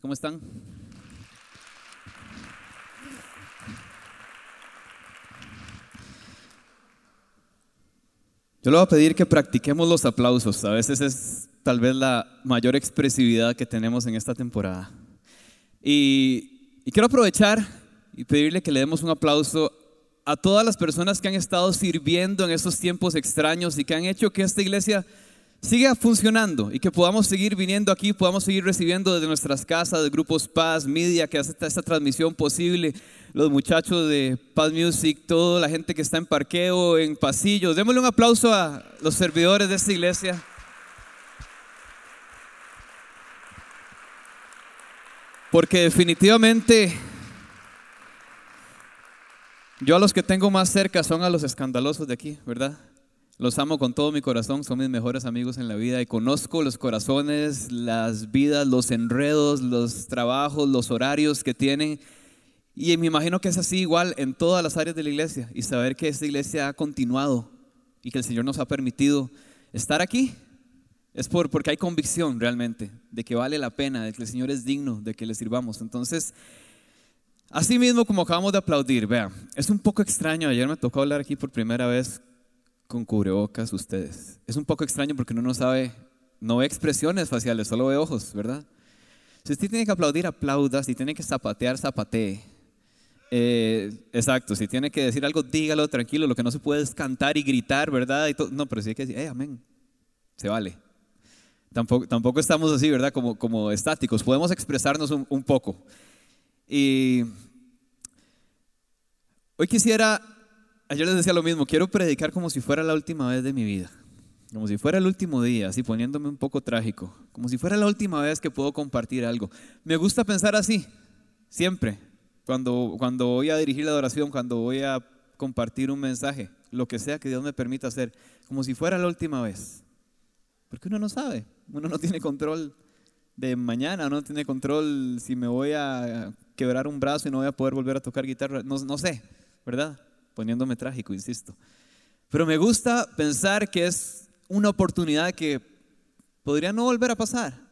¿cómo están? Yo le voy a pedir que practiquemos los aplausos. A veces es tal vez la mayor expresividad que tenemos en esta temporada. Y, y quiero aprovechar y pedirle que le demos un aplauso a todas las personas que han estado sirviendo en estos tiempos extraños y que han hecho que esta iglesia siga funcionando y que podamos seguir viniendo aquí, podamos seguir recibiendo desde nuestras casas, de grupos Paz, Media, que hace esta transmisión posible, los muchachos de Paz Music, toda la gente que está en parqueo, en pasillos. Démosle un aplauso a los servidores de esta iglesia. Porque definitivamente yo a los que tengo más cerca son a los escandalosos de aquí, ¿verdad? Los amo con todo mi corazón, son mis mejores amigos en la vida y conozco los corazones, las vidas, los enredos, los trabajos, los horarios que tienen. Y me imagino que es así igual en todas las áreas de la iglesia y saber que esta iglesia ha continuado y que el Señor nos ha permitido estar aquí es por, porque hay convicción realmente de que vale la pena, de que el Señor es digno, de que le sirvamos. Entonces, así mismo como acabamos de aplaudir, vea, es un poco extraño, ayer me tocó hablar aquí por primera vez con cubrebocas ustedes. Es un poco extraño porque uno no sabe, no ve expresiones faciales, solo ve ojos, ¿verdad? Si usted tiene que aplaudir, aplauda. Si tiene que zapatear, zapatee. Eh, exacto, si tiene que decir algo, dígalo tranquilo. Lo que no se puede es cantar y gritar, ¿verdad? No, pero sí hay que decir, eh, amén. Se vale. Tampoco, estamos así, ¿verdad? Como, como estáticos. Podemos expresarnos un, un poco. Y hoy quisiera ayer les decía lo mismo, quiero predicar como si fuera la última vez de mi vida, como si fuera el último día, así poniéndome un poco trágico, como si fuera la última vez que puedo compartir algo. Me gusta pensar así, siempre, cuando, cuando voy a dirigir la adoración, cuando voy a compartir un mensaje, lo que sea que Dios me permita hacer, como si fuera la última vez. Porque uno no sabe, uno no tiene control de mañana, no tiene control si me voy a quebrar un brazo y no voy a poder volver a tocar guitarra, no, no sé, ¿verdad? Poniéndome trágico, insisto. Pero me gusta pensar que es una oportunidad que podría no volver a pasar.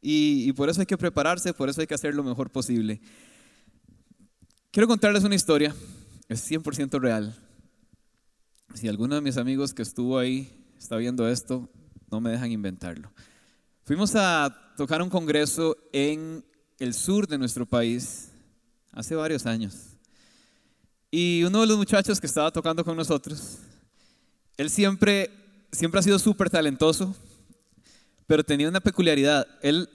Y, por eso hay que prepararse, por eso hay que hacer lo mejor posible. Quiero contarles una historia, es 100% real. Si alguno de mis amigos que estuvo ahí está viendo esto, no me dejan inventarlo. Fuimos a tocar un congreso en el sur de nuestro país hace varios años. Y uno de los muchachos que estaba tocando con nosotros, él siempre, siempre ha sido súper talentoso, pero tenía una peculiaridad. Él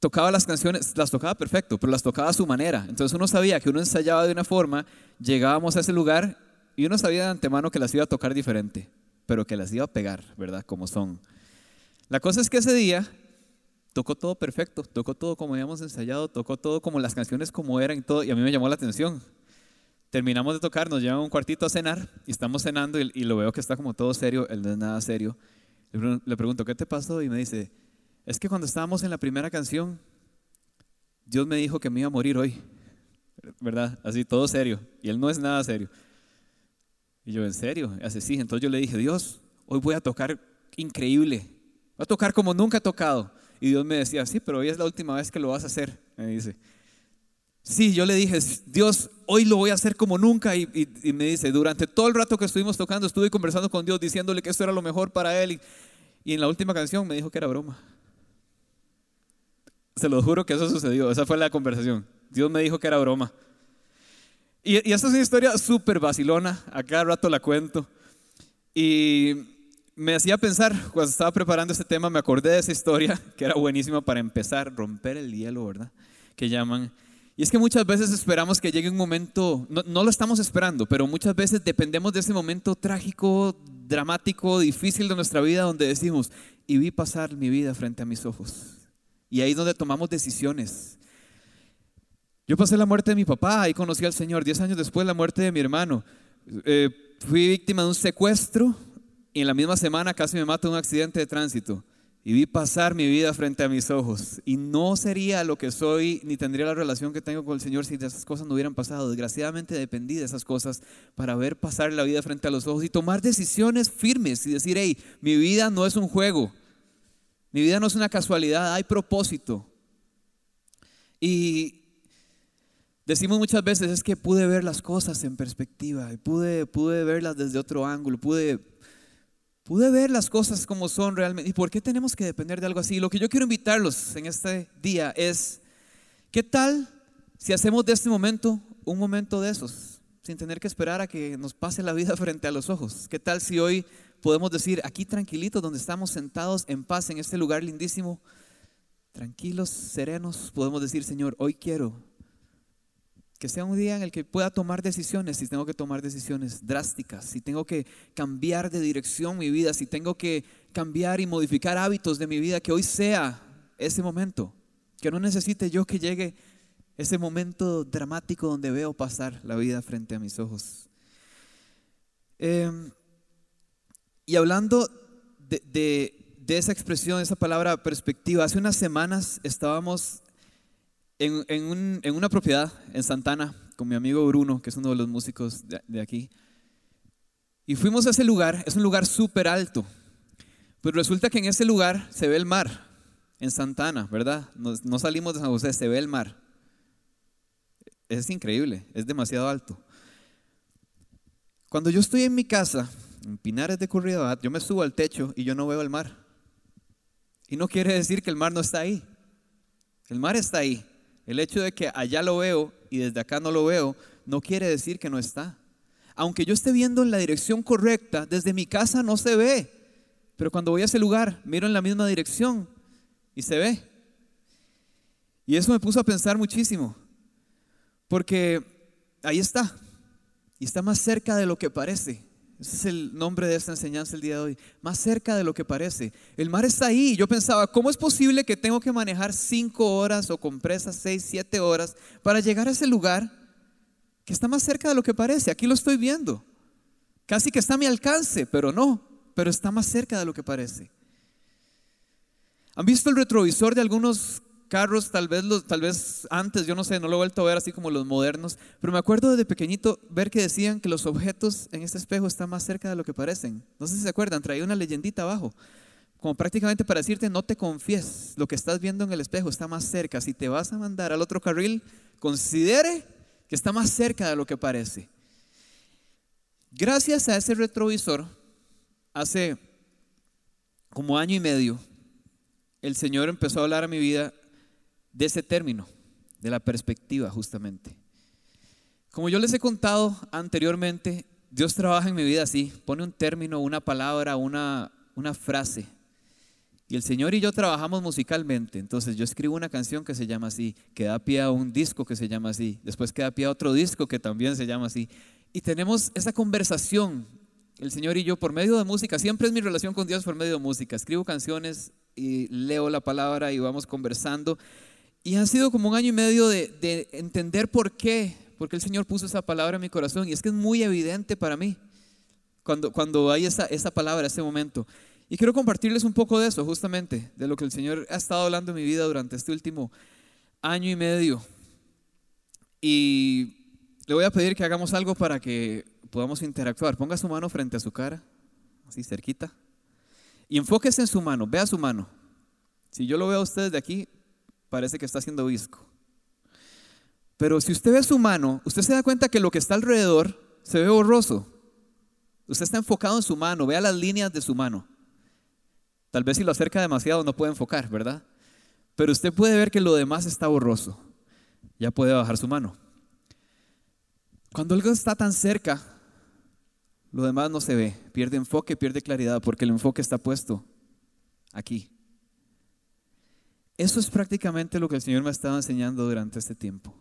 tocaba las canciones, las tocaba perfecto, pero las tocaba a su manera. Entonces uno sabía que uno ensayaba de una forma, llegábamos a ese lugar y uno sabía de antemano que las iba a tocar diferente, pero que las iba a pegar, ¿verdad? Como son. La cosa es que ese día tocó todo perfecto, tocó todo como habíamos ensayado, tocó todo como las canciones como eran y todo, y a mí me llamó la atención. Terminamos de tocar, nos llevan un cuartito a cenar y estamos cenando y, lo veo que está como todo serio, él no es nada serio. Le, pregunto, ¿qué te pasó? Y me dice, es que cuando estábamos en la primera canción, Dios me dijo que me iba a morir hoy, ¿verdad? Así, todo serio. Y él no es nada serio. Y yo, ¿en serio? Y hace sí. Entonces yo le dije, Dios, hoy voy a tocar increíble. Voy a tocar como nunca he tocado. Y Dios me decía, sí, pero hoy es la última vez que lo vas a hacer. Me dice. Sí, yo le dije, Dios, hoy lo voy a hacer como nunca. Y, me dice, durante todo el rato que estuvimos tocando, estuve conversando con Dios, diciéndole que esto era lo mejor para él. Y, en la última canción me dijo que era broma. Se lo juro que eso sucedió, esa fue la conversación. Dios me dijo que era broma. Y, y es una historia súper vacilona, a cada rato la cuento. Y me hacía pensar, cuando estaba preparando este tema, me acordé de esa historia, que era buenísima para empezar, romper el hielo, ¿verdad? Que llaman. Y es que muchas veces esperamos que llegue un momento, no, lo estamos esperando, pero muchas veces dependemos de ese momento trágico, dramático, difícil de nuestra vida donde decimos, y vi pasar mi vida frente a mis ojos. Y ahí es donde tomamos decisiones. Yo pasé la muerte de mi papá, ahí conocí al Señor. Diez años después la muerte de mi hermano. Eh, fui víctima de un secuestro y en la misma semana casi me mato en un accidente de tránsito y vi pasar mi vida frente a mis ojos. Y no sería lo que soy ni tendría la relación que tengo con el Señor si esas cosas no hubieran pasado. Desgraciadamente dependí de esas cosas para ver pasar la vida frente a los ojos y tomar decisiones firmes y decir, hey, mi vida no es un juego, mi vida no es una casualidad, hay propósito. Y decimos muchas veces es que pude ver las cosas en perspectiva, y pude, pude verlas desde otro ángulo, pude, pude ver las cosas como son realmente. ¿Y por qué tenemos que depender de algo así? Lo que yo quiero invitarlos en este día es, ¿qué tal si hacemos de este momento un momento de esos? Sin tener que esperar a que nos pase la vida frente a los ojos. ¿Qué tal si hoy podemos decir, aquí tranquilitos, donde estamos sentados en paz en este lugar lindísimo, tranquilos, serenos, podemos decir, Señor, hoy quiero que sea un día en el que pueda tomar decisiones, si tengo que tomar decisiones drásticas, si tengo que cambiar de dirección mi vida, si tengo que cambiar y modificar hábitos de mi vida, que hoy sea ese momento, que no necesite yo que llegue ese momento dramático donde veo pasar la vida frente a mis ojos. Em, y hablando de, esa expresión, esa palabra perspectiva, hace unas semanas estábamos en, una propiedad en Santana con mi amigo Bruno, que es uno de los músicos de, aquí. Y fuimos a ese lugar, es un lugar súper alto. Pues resulta que en ese lugar se ve el mar, en Santana, ¿verdad? No, no salimos de San José, se ve el mar. Es increíble, es demasiado alto. Cuando yo estoy en mi casa, en Pinares de Curridabat, yo me subo al techo y yo no veo el mar. Y no quiere decir que el mar no está ahí. El mar está ahí. El hecho de que allá lo veo y desde acá no lo veo, no quiere decir que no está. Aunque yo esté viendo en la dirección correcta, desde mi casa no se ve. Pero cuando voy a ese lugar, miro en la misma dirección y se ve. Y eso me puso a pensar muchísimo. Porque ahí está. Y está más cerca de lo que parece. Ese es el nombre de esta enseñanza el día de hoy. Más cerca de lo que parece. El mar está ahí. Yo pensaba, ¿cómo es posible que tengo que manejar cinco horas o con presas seis, siete horas para llegar a ese lugar que está más cerca de lo que parece? Aquí lo estoy viendo. Casi que está a mi alcance, pero no. Pero está más cerca de lo que parece. ¿Han visto el retrovisor de algunos carros, tal vez, los, tal vez antes, yo no sé, no lo he vuelto a ver así como los modernos, pero me acuerdo de pequeñito ver que decían que los objetos en este espejo están más cerca de lo que parecen. No sé si se acuerdan, traía una leyendita abajo, como prácticamente para decirte, no te confíes, lo que estás viendo en el espejo está más cerca. Si te vas a mandar al otro carril, considere que está más cerca de lo que parece. Gracias a ese retrovisor, hace como año y medio, el Señor empezó a hablar a mi vida de ese término, de la perspectiva justamente. Como yo les he contado anteriormente, Dios trabaja en mi vida así, pone un término, una palabra, una, una frase. Y el Señor y yo trabajamos musicalmente. Entonces yo escribo una canción que se llama así, que da pie a un disco que se llama así, después queda pie a otro disco que también se llama así. Y tenemos esa conversación, el Señor y yo, por medio de música. Siempre es mi relación con Dios por medio de música. Escribo canciones y leo la palabra y vamos conversando. Y ha sido como un año y medio de, entender por qué, porque el Señor puso esa palabra en mi corazón. Y es que es muy evidente para mí cuando, cuando hay esa, esa palabra, ese momento. Y quiero compartirles un poco de eso, justamente, de lo que el Señor ha estado hablando en mi vida durante este último año y medio. Y le voy a pedir que hagamos algo para que podamos interactuar. Ponga su mano frente a su cara, así cerquita. Y enfóquese en su mano, vea su mano. Si yo lo veo a ustedes de aquí, parece que está haciendo visco. Pero si usted ve su mano, usted se da cuenta que lo que está alrededor se ve borroso. Usted está enfocado en su mano, vea las líneas de su mano. Tal vez si lo acerca demasiado no puede enfocar, ¿verdad? Pero usted puede ver que lo demás está borroso. Ya puede bajar su mano. Cuando algo está tan cerca, lo demás no se ve. Pierde enfoque, pierde claridad, porque el enfoque está puesto aquí. Eso es prácticamente lo que el Señor me ha estado enseñando durante este tiempo.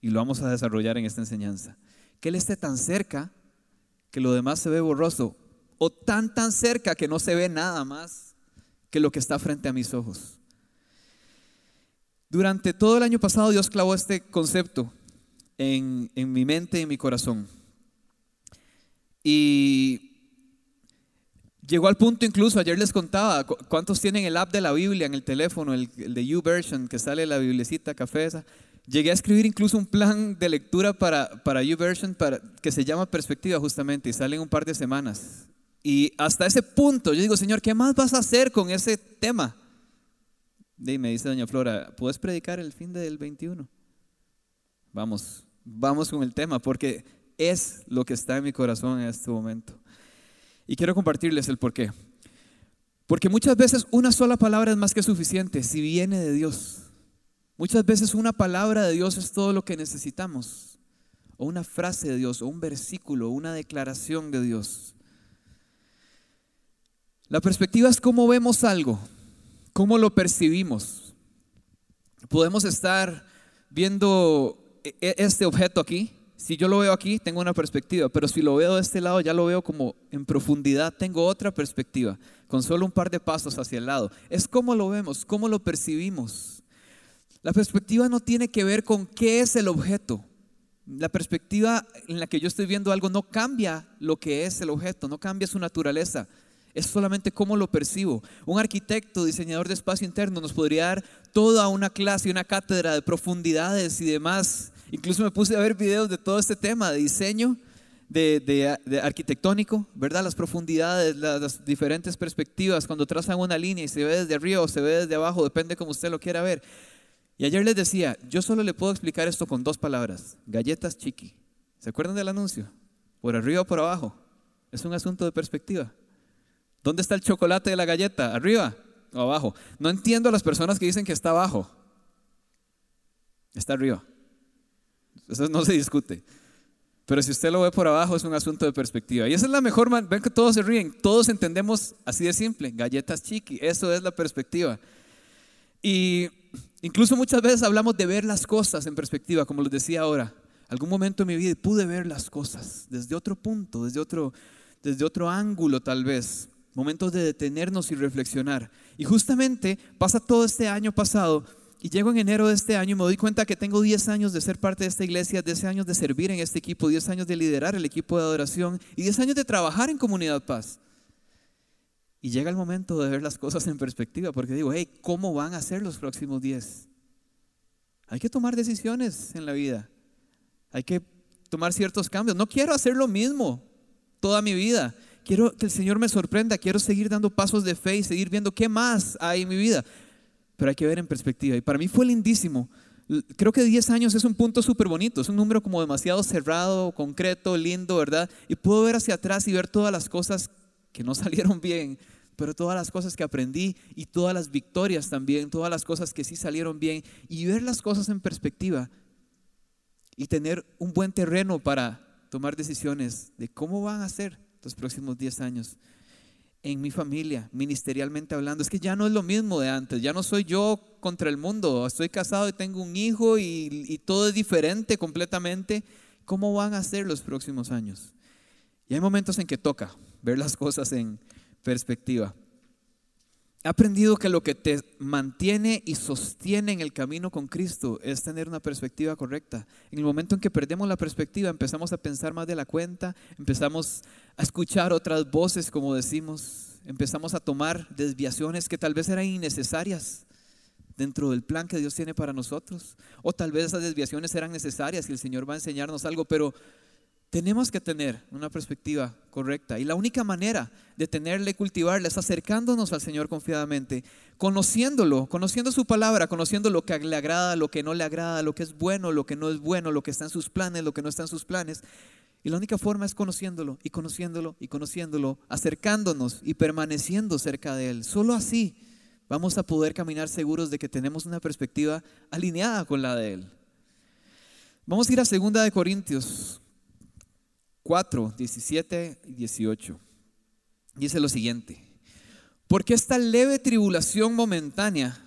Y lo vamos a desarrollar en esta enseñanza. Que Él esté tan cerca que lo demás se ve borroso. O tan, tan cerca que no se ve nada más que lo que está frente a mis ojos. Durante todo el año pasado Dios clavó este concepto en, en mi mente y en mi corazón. Y Llegó al punto incluso, ayer les contaba, ¿cuántos tienen el app de la Biblia en el teléfono, el, de YouVersion, que sale la biblicita café esa? Llegué a escribir incluso un plan de lectura para, para YouVersion para, que se llama Perspectiva justamente y sale en un par de semanas. Y hasta ese punto yo digo, Señor, ¿qué más vas a hacer con ese tema? Y me dice doña Flora, ¿puedes predicar el fin del 21? Vamos, vamos con el tema, porque es lo que está en mi corazón en este momento. Y quiero compartirles el por qué. Porque muchas veces una sola palabra es más que suficiente si viene de Dios. Muchas veces una palabra de Dios es todo lo que necesitamos. O una frase de Dios, o un versículo, o una declaración de Dios. La perspectiva es cómo vemos algo, cómo lo percibimos. Podemos estar viendo e, e, este objeto aquí. Si yo lo veo aquí, tengo una perspectiva, pero si lo veo de este lado, ya lo veo como en profundidad, tengo otra perspectiva, con solo un par de pasos hacia el lado. Es cómo lo vemos, cómo lo percibimos. La perspectiva no tiene que ver con qué es el objeto. La perspectiva en la que yo estoy viendo algo no cambia lo que es el objeto, no cambia su naturaleza. Es solamente cómo lo percibo. Un arquitecto, diseñador de espacio interno, nos podría dar toda una clase una cátedra de profundidades y demás. Incluso me puse a ver videos de todo este tema de diseño, de, arquitectónico, ¿verdad? Las profundidades, las, diferentes perspectivas, cuando trazan una línea y se ve desde arriba o se ve desde abajo, depende como usted lo quiera ver. Y ayer les decía, yo solo le puedo explicar esto con dos palabras, galletas chiqui. ¿Se acuerdan del anuncio? Por arriba o por abajo. Es un asunto de perspectiva. ¿Dónde está el chocolate de la galleta? ¿Arriba o abajo? No entiendo a las personas que dicen que está abajo. Está arriba. Eso no se discute. Pero si usted lo ve por abajo es un asunto de perspectiva. Y esa es la mejor manera. Ven que todos se ríen. Todos entendemos así de simple. Galletas chiqui. Eso es la perspectiva. Y incluso muchas veces hablamos de ver las cosas en perspectiva, como les decía ahora. Algún momento en mi vida pude ver las cosas desde otro punto, desde otro, desde otro ángulo tal vez momentos de detenernos y reflexionar. Y justamente pasa todo este año pasado y llego en enero de este año y me doy cuenta que tengo 10 años de ser parte de esta iglesia, 10 años de servir en este equipo, 10 años de liderar el equipo de adoración y 10 años de trabajar en Comunidad Paz. Y llega el momento de ver las cosas en perspectiva, porque digo, hey, ¿cómo van a ser los próximos 10? Hay que tomar decisiones en la vida. Hay que tomar ciertos cambios. No quiero hacer lo mismo toda mi vida quiero que el Señor me sorprenda, quiero seguir dando pasos de fe y seguir viendo qué más hay en mi vida. Pero hay que ver en perspectiva. Y para mí fue lindísimo. Creo que 10 años es un punto súper bonito, es un número como demasiado cerrado, concreto, lindo, ¿verdad? Y puedo ver hacia atrás y ver todas las cosas que no salieron bien, pero todas las cosas que aprendí y todas las victorias también, todas las cosas que sí salieron bien y ver las cosas en perspectiva y tener un buen terreno para tomar decisiones de cómo van a ser los próximos 10 años en mi familia, ministerialmente hablando. Es que ya no es lo mismo de antes, ya no soy yo contra el mundo, estoy casado y tengo un hijo y, y, todo es diferente completamente. ¿Cómo van a ser los próximos años? Y hay momentos en que toca ver las cosas en perspectiva. He aprendido que lo que te mantiene y sostiene en el camino con Cristo es tener una perspectiva correcta. En el momento en que perdemos la perspectiva, empezamos a pensar más de la cuenta, empezamos a escuchar otras voces, como decimos, empezamos a tomar desviaciones que tal vez eran innecesarias dentro del plan que Dios tiene para nosotros. O tal vez esas desviaciones eran necesarias y el Señor va a enseñarnos algo, pero tenemos que tener una perspectiva correcta. Y la única manera de tenerla y cultivarla es acercándonos al Señor confiadamente, conociéndolo, conociendo su palabra, conociendo lo que le agrada, lo que no le agrada, lo que es bueno, lo que no es bueno, lo que está en sus planes, lo que no está en sus planes. Y la única forma es conociéndolo y conociéndolo y conociéndolo, acercándonos y permaneciendo cerca de Él. Solo así vamos a poder caminar seguros de que tenemos una perspectiva alineada con la de Él. Vamos a ir a segunda de Corintios 4, 17 y 18. Dice lo siguiente, porque esta leve tribulación momentánea,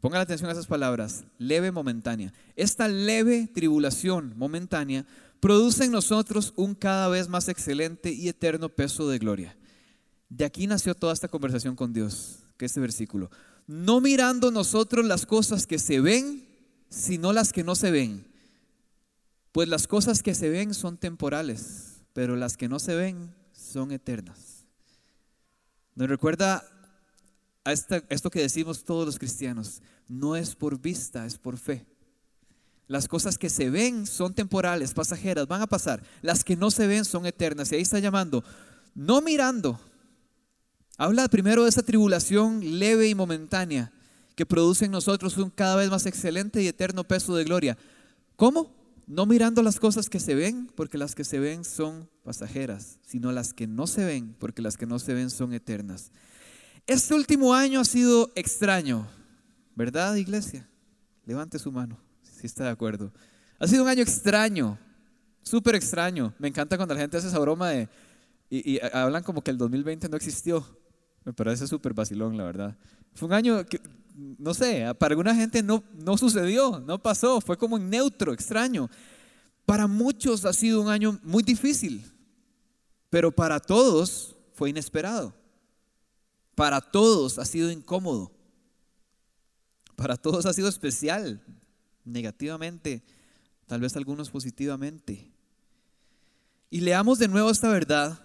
pongan atención a esas palabras, leve momentánea, esta leve tribulación momentánea produce en nosotros un cada vez más excelente y eterno peso de gloria. De aquí nació toda esta conversación con Dios, que este versículo. No mirando nosotros las cosas que se ven, sino las que no se ven pues las cosas que se ven son temporales, pero las que no se ven son eternas. Nos recuerda a esto que decimos todos los cristianos, no es por vista, es por fe. Las cosas que se ven son temporales, pasajeras, van a pasar. Las que no se ven son eternas. Y ahí está llamando, no mirando. Habla primero de esa tribulación leve y momentánea que produce en nosotros un cada vez más excelente y eterno peso de gloria. ¿Cómo? No mirando las cosas que se ven, porque las que se ven son pasajeras, sino las que no se ven, porque las que no se ven son eternas. Este último año ha sido extraño, ¿verdad, iglesia? Levante su mano, si está de acuerdo. Ha sido un año extraño, súper extraño. Me encanta cuando la gente hace esa broma de, y, y hablan como que el 2020 no existió. Me parece súper vacilón, la verdad. Fue un año que, no sé, para alguna gente no, no sucedió, no pasó, fue como en neutro, extraño. Para muchos ha sido un año muy difícil, pero para todos fue inesperado. Para todos ha sido incómodo. Para todos ha sido especial, negativamente, tal vez algunos positivamente. Y leamos de nuevo esta verdad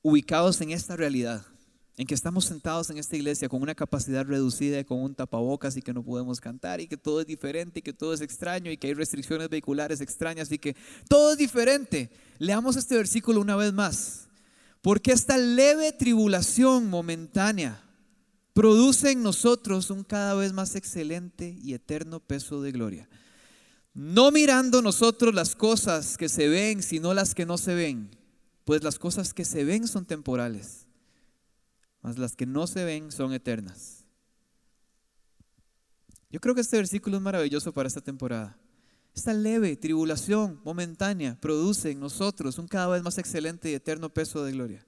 ubicados en esta realidad en que estamos sentados en esta iglesia con una capacidad reducida y con un tapabocas y que no podemos cantar y que todo es diferente y que todo es extraño y que hay restricciones vehiculares extrañas y que todo es diferente. Leamos este versículo una vez más. Porque esta leve tribulación momentánea produce en nosotros un cada vez más excelente y eterno peso de gloria. No mirando nosotros las cosas que se ven, sino las que no se ven, pues las cosas que se ven son temporales mas las que no se ven son eternas. Yo creo que este versículo es maravilloso para esta temporada. Esta leve tribulación momentánea produce en nosotros un cada vez más excelente y eterno peso de gloria.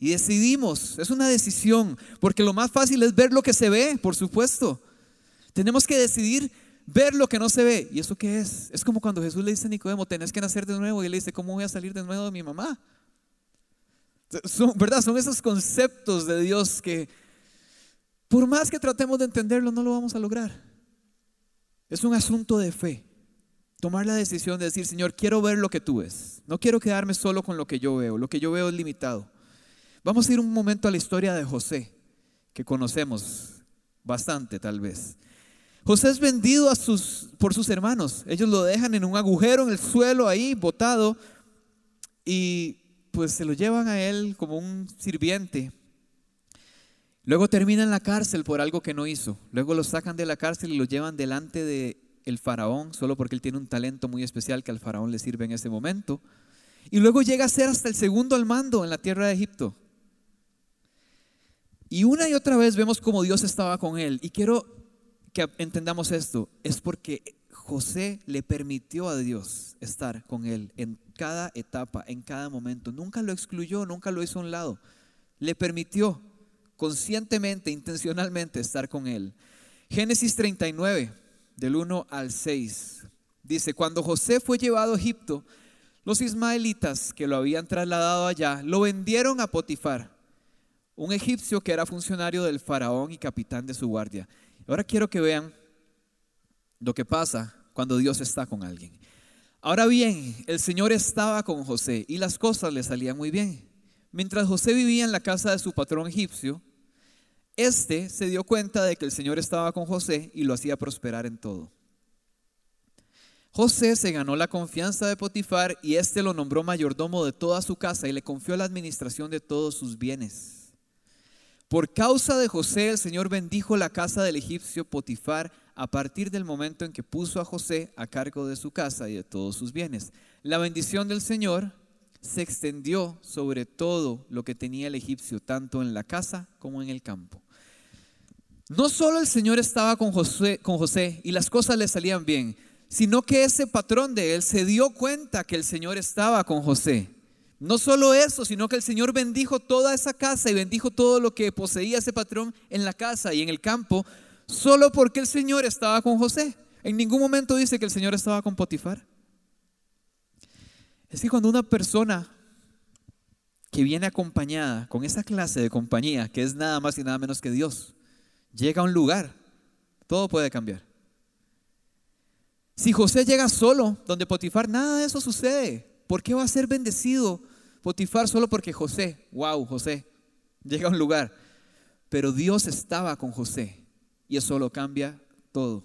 Y decidimos, es una decisión, porque lo más fácil es ver lo que se ve, por supuesto. Tenemos que decidir ver lo que no se ve. ¿Y eso qué es? Es como cuando Jesús le dice a Nicodemo, tenés que nacer de nuevo. Y él le dice, ¿cómo voy a salir de nuevo de mi mamá? Son, ¿Verdad? Son esos conceptos de Dios que por más que tratemos de entenderlo, no lo vamos a lograr. Es un asunto de fe. Tomar la decisión de decir, Señor, quiero ver lo que tú ves. No quiero quedarme solo con lo que yo veo. Lo que yo veo es limitado. Vamos a ir un momento a la historia de José, que conocemos bastante tal vez. José es vendido a sus, por sus hermanos. Ellos lo dejan en un agujero en el suelo ahí, botado. Y pues se lo llevan a él como un sirviente. Luego termina en la cárcel por algo que no hizo. Luego lo sacan de la cárcel y lo llevan delante de el faraón, solo porque él tiene un talento muy especial que al faraón le sirve en ese momento. Y luego llega a ser hasta el segundo al mando en la tierra de Egipto. Y una y otra vez vemos cómo Dios estaba con él. Y quiero que entendamos esto. Es porque José le permitió a Dios estar con él en cada etapa, en cada momento. Nunca lo excluyó, nunca lo hizo a un lado. Le permitió conscientemente, intencionalmente estar con él. Génesis 39, del 1 al 6, dice, cuando José fue llevado a Egipto, los ismaelitas que lo habían trasladado allá lo vendieron a Potifar, un egipcio que era funcionario del faraón y capitán de su guardia. Ahora quiero que vean lo que pasa cuando Dios está con alguien. Ahora bien, el Señor estaba con José y las cosas le salían muy bien. Mientras José vivía en la casa de su patrón egipcio, este se dio cuenta de que el Señor estaba con José y lo hacía prosperar en todo. José se ganó la confianza de Potifar y éste lo nombró mayordomo de toda su casa y le confió la administración de todos sus bienes. Por causa de José, el Señor bendijo la casa del egipcio Potifar a partir del momento en que puso a José a cargo de su casa y de todos sus bienes. La bendición del Señor se extendió sobre todo lo que tenía el egipcio, tanto en la casa como en el campo. No solo el Señor estaba con José, y las cosas le salían bien, sino que ese patrón de él se dio cuenta que el Señor estaba con José. No solo eso, sino que el Señor bendijo toda esa casa y bendijo todo lo que poseía ese patrón en la casa y en el campo, solo porque el Señor estaba con José. En ningún momento dice que el Señor estaba con Potifar. Es que cuando una persona que viene acompañada con esa clase de compañía, que es nada más y nada menos que Dios, llega a un lugar, todo puede cambiar. Si José llega solo, donde Potifar, nada de eso sucede. ¿Por qué va a ser bendecido Potifar solo porque José, wow, José, llega a un lugar? Pero Dios estaba con José. Y eso lo cambia todo.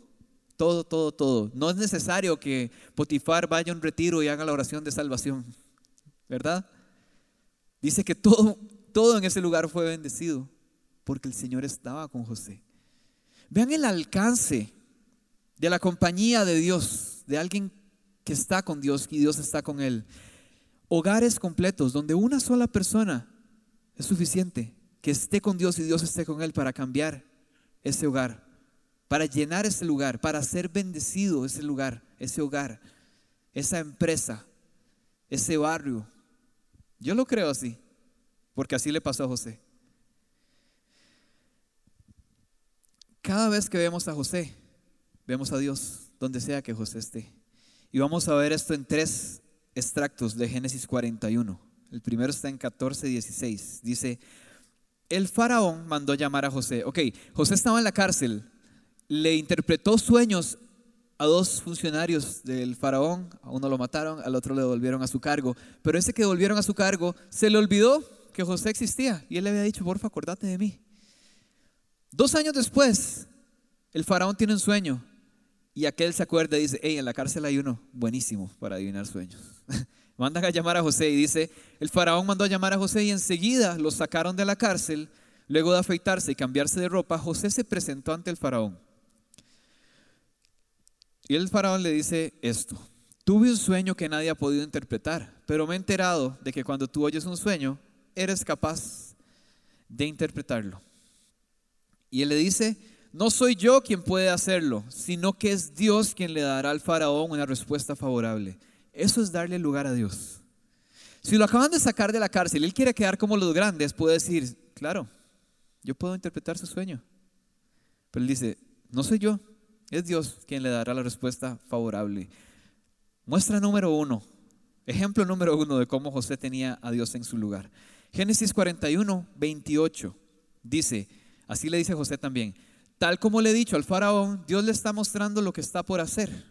Todo, todo, todo. No es necesario que Potifar vaya a un retiro y haga la oración de salvación. ¿Verdad? Dice que todo, todo en ese lugar fue bendecido porque el Señor estaba con José. Vean el alcance de la compañía de Dios, de alguien que está con Dios y Dios está con él. Hogares completos donde una sola persona es suficiente, que esté con Dios y Dios esté con él para cambiar ese hogar, para llenar ese lugar, para ser bendecido ese lugar, ese hogar, esa empresa, ese barrio. Yo lo creo así, porque así le pasó a José. Cada vez que vemos a José, vemos a Dios donde sea que José esté. Y vamos a ver esto en tres extractos de Génesis 41. El primero está en 14, 16. Dice, el faraón mandó llamar a José. Ok, José estaba en la cárcel, le interpretó sueños a dos funcionarios del faraón, a uno lo mataron, al otro le devolvieron a su cargo, pero ese que devolvieron a su cargo se le olvidó que José existía y él le había dicho, porfa, acordate de mí. Dos años después, el faraón tiene un sueño y aquel se acuerda y dice, hey, en la cárcel hay uno buenísimo para adivinar sueños. Mandan a llamar a José y dice, el faraón mandó a llamar a José y enseguida lo sacaron de la cárcel. Luego de afeitarse y cambiarse de ropa, José se presentó ante el faraón. Y el faraón le dice esto, tuve un sueño que nadie ha podido interpretar, pero me he enterado de que cuando tú oyes un sueño, eres capaz de interpretarlo. Y él le dice, no soy yo quien puede hacerlo, sino que es Dios quien le dará al faraón una respuesta favorable. Eso es darle lugar a Dios. Si lo acaban de sacar de la cárcel él quiere quedar como los grandes, puede decir, claro, yo puedo interpretar su sueño. Pero él dice, no soy yo, es Dios quien le dará la respuesta favorable. Muestra número uno, ejemplo número uno de cómo José tenía a Dios en su lugar. Génesis 41, 28 dice, Así le dice José también. Tal como le he dicho al faraón, Dios le está mostrando lo que está por hacer.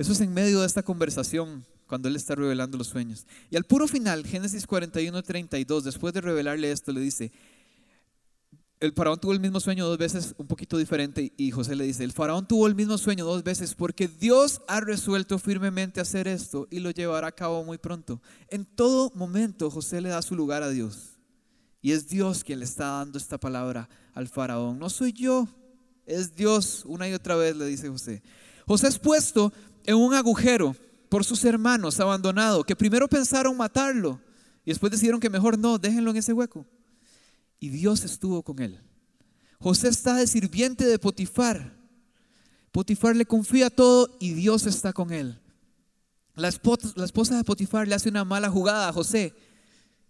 Eso es en medio de esta conversación, cuando él está revelando los sueños. Y al puro final, Génesis 41, 32, después de revelarle esto, le dice, el faraón tuvo el mismo sueño dos veces, un poquito diferente, y José le dice, el faraón tuvo el mismo sueño dos veces porque Dios ha resuelto firmemente hacer esto y lo llevará a cabo muy pronto. En todo momento José le da su lugar a Dios. Y es Dios quien le está dando esta palabra al faraón. No soy yo, es Dios. Una y otra vez le dice José. José es puesto en un agujero por sus hermanos, abandonado, que primero pensaron matarlo y después decidieron que mejor no, déjenlo en ese hueco. Y Dios estuvo con él. José está de sirviente de Potifar. Potifar le confía todo y Dios está con él. La esposa, la esposa de Potifar le hace una mala jugada a José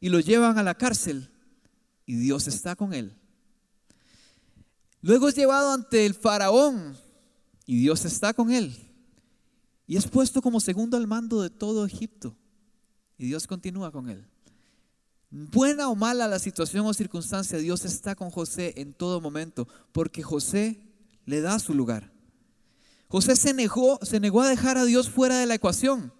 y lo llevan a la cárcel y Dios está con él. Luego es llevado ante el faraón y Dios está con él. Y es puesto como segundo al mando de todo Egipto y Dios continúa con él. Buena o mala la situación o circunstancia, Dios está con José en todo momento porque José le da su lugar. José se negó, se negó a dejar a Dios fuera de la ecuación.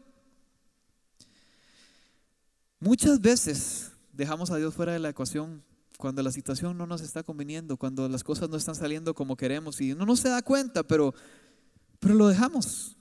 Muchas veces dejamos a Dios fuera de la ecuación cuando la situación no nos está conveniendo, cuando las cosas no están saliendo como queremos y no nos se da cuenta, pero, pero lo dejamos.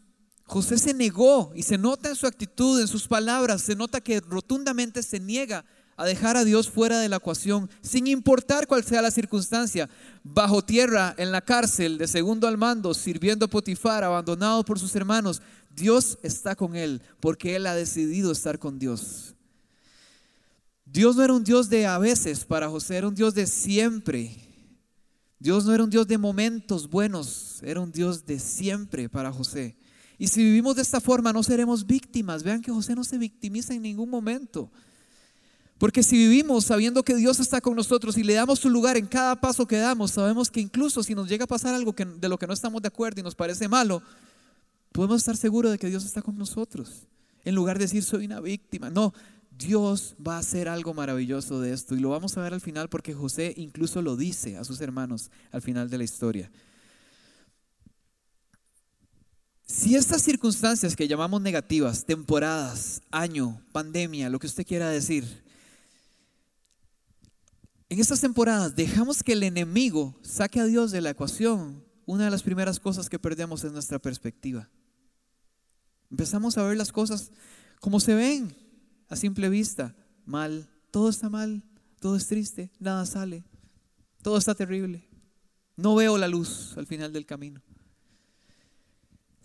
José se negó y se nota en su actitud, en sus palabras, se nota que rotundamente se niega a dejar a Dios fuera de la ecuación, sin importar cuál sea la circunstancia, bajo tierra, en la cárcel, de segundo al mando, sirviendo a Potifar, abandonado por sus hermanos. Dios está con él porque él ha decidido estar con Dios. Dios no era un Dios de a veces para José, era un Dios de siempre. Dios no era un Dios de momentos buenos, era un Dios de siempre para José. Y si vivimos de esta forma no seremos víctimas. Vean que José no se victimiza en ningún momento. Porque si vivimos sabiendo que Dios está con nosotros y le damos su lugar en cada paso que damos, sabemos que incluso si nos llega a pasar algo que, de lo que no estamos de acuerdo y nos parece malo, podemos estar seguros de que Dios está con nosotros. En lugar de decir soy una víctima. No, Dios va a hacer algo maravilloso de esto y lo vamos a ver al final porque José incluso lo dice a sus hermanos al final de la historia. Si estas circunstancias que llamamos negativas, temporadas, año, pandemia, lo que usted quiera decir, en estas temporadas dejamos que el enemigo saque a Dios de la ecuación, una de las primeras cosas que perdemos es nuestra perspectiva. Empezamos a ver las cosas como se ven, a simple vista, mal, todo está mal, todo es triste, nada sale, todo está terrible, No veo la luz al final del camino.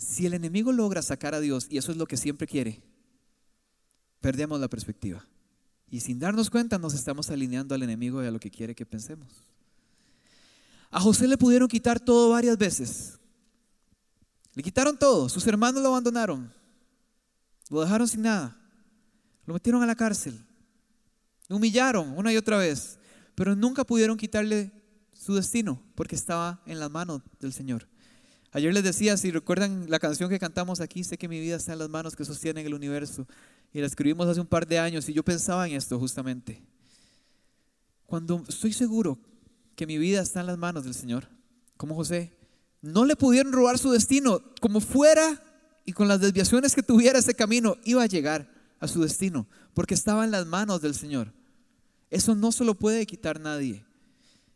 Si el enemigo logra sacar a Dios, y eso es lo que siempre quiere, perdemos la perspectiva. Y sin darnos cuenta nos estamos alineando al enemigo y a lo que quiere que pensemos. A José le pudieron quitar todo varias veces. Le quitaron todo. Sus hermanos lo abandonaron. Lo dejaron sin nada. Lo metieron a la cárcel. Lo humillaron una y otra vez. Pero nunca pudieron quitarle su destino porque estaba en las manos del Señor. Ayer les decía, si recuerdan la canción que cantamos aquí, sé que mi vida está en las manos que sostienen el universo. Y la escribimos hace un par de años y yo pensaba en esto justamente. Cuando estoy seguro que mi vida está en las manos del Señor, como José, no le pudieron robar su destino, como fuera y con las desviaciones que tuviera ese camino, iba a llegar a su destino, porque estaba en las manos del Señor. Eso no se lo puede quitar nadie,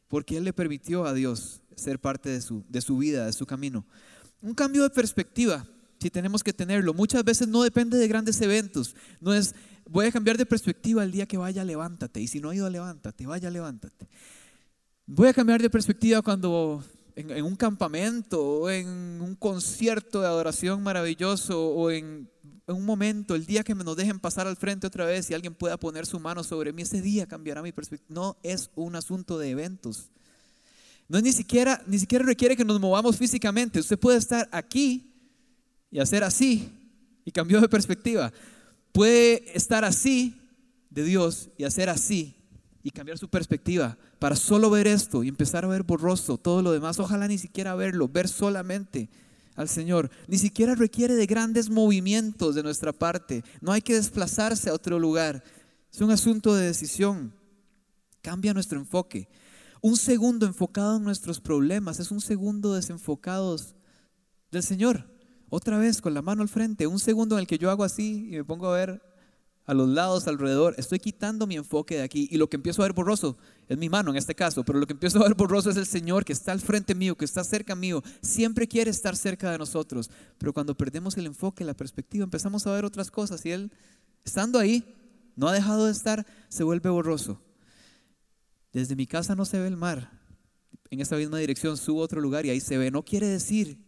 porque Él le permitió a Dios ser parte de su, de su vida, de su camino. Un cambio de perspectiva, si tenemos que tenerlo, muchas veces no depende de grandes eventos, no es, voy a cambiar de perspectiva el día que vaya, levántate, y si no ha ido, levántate, vaya, levántate. Voy a cambiar de perspectiva cuando en, un campamento o en un concierto de adoración maravilloso o en, un momento, el día que me nos dejen pasar al frente otra vez y alguien pueda poner su mano sobre mí, ese día cambiará mi perspectiva. No es un asunto de eventos. No es ni siquiera, ni siquiera requiere que nos movamos físicamente. Usted puede estar aquí y hacer así y cambió de perspectiva. Puede estar así de Dios y hacer así y cambiar su perspectiva para solo ver esto y empezar a ver borroso todo lo demás. Ojalá ni siquiera verlo, ver solamente al Señor. Ni siquiera requiere de grandes movimientos de nuestra parte. No hay que desplazarse a otro lugar. Es un asunto de decisión. Cambia nuestro enfoque. Un segundo enfocado en nuestros problemas es un segundo desenfocados del Señor. Otra vez con la mano al frente. Un segundo en el que yo hago así y me pongo a ver a los lados, alrededor. Estoy quitando mi enfoque de aquí y lo que empiezo a ver borroso es mi mano en este caso, pero lo que empiezo a ver borroso es el Señor que está al frente mío, que está cerca mío. Siempre quiere estar cerca de nosotros, pero cuando perdemos el enfoque, la perspectiva, empezamos a ver otras cosas y Él, estando ahí, no ha dejado de estar, se vuelve borroso. Desde mi casa no se ve el mar. En esa misma dirección subo a otro lugar y ahí se ve. No quiere decir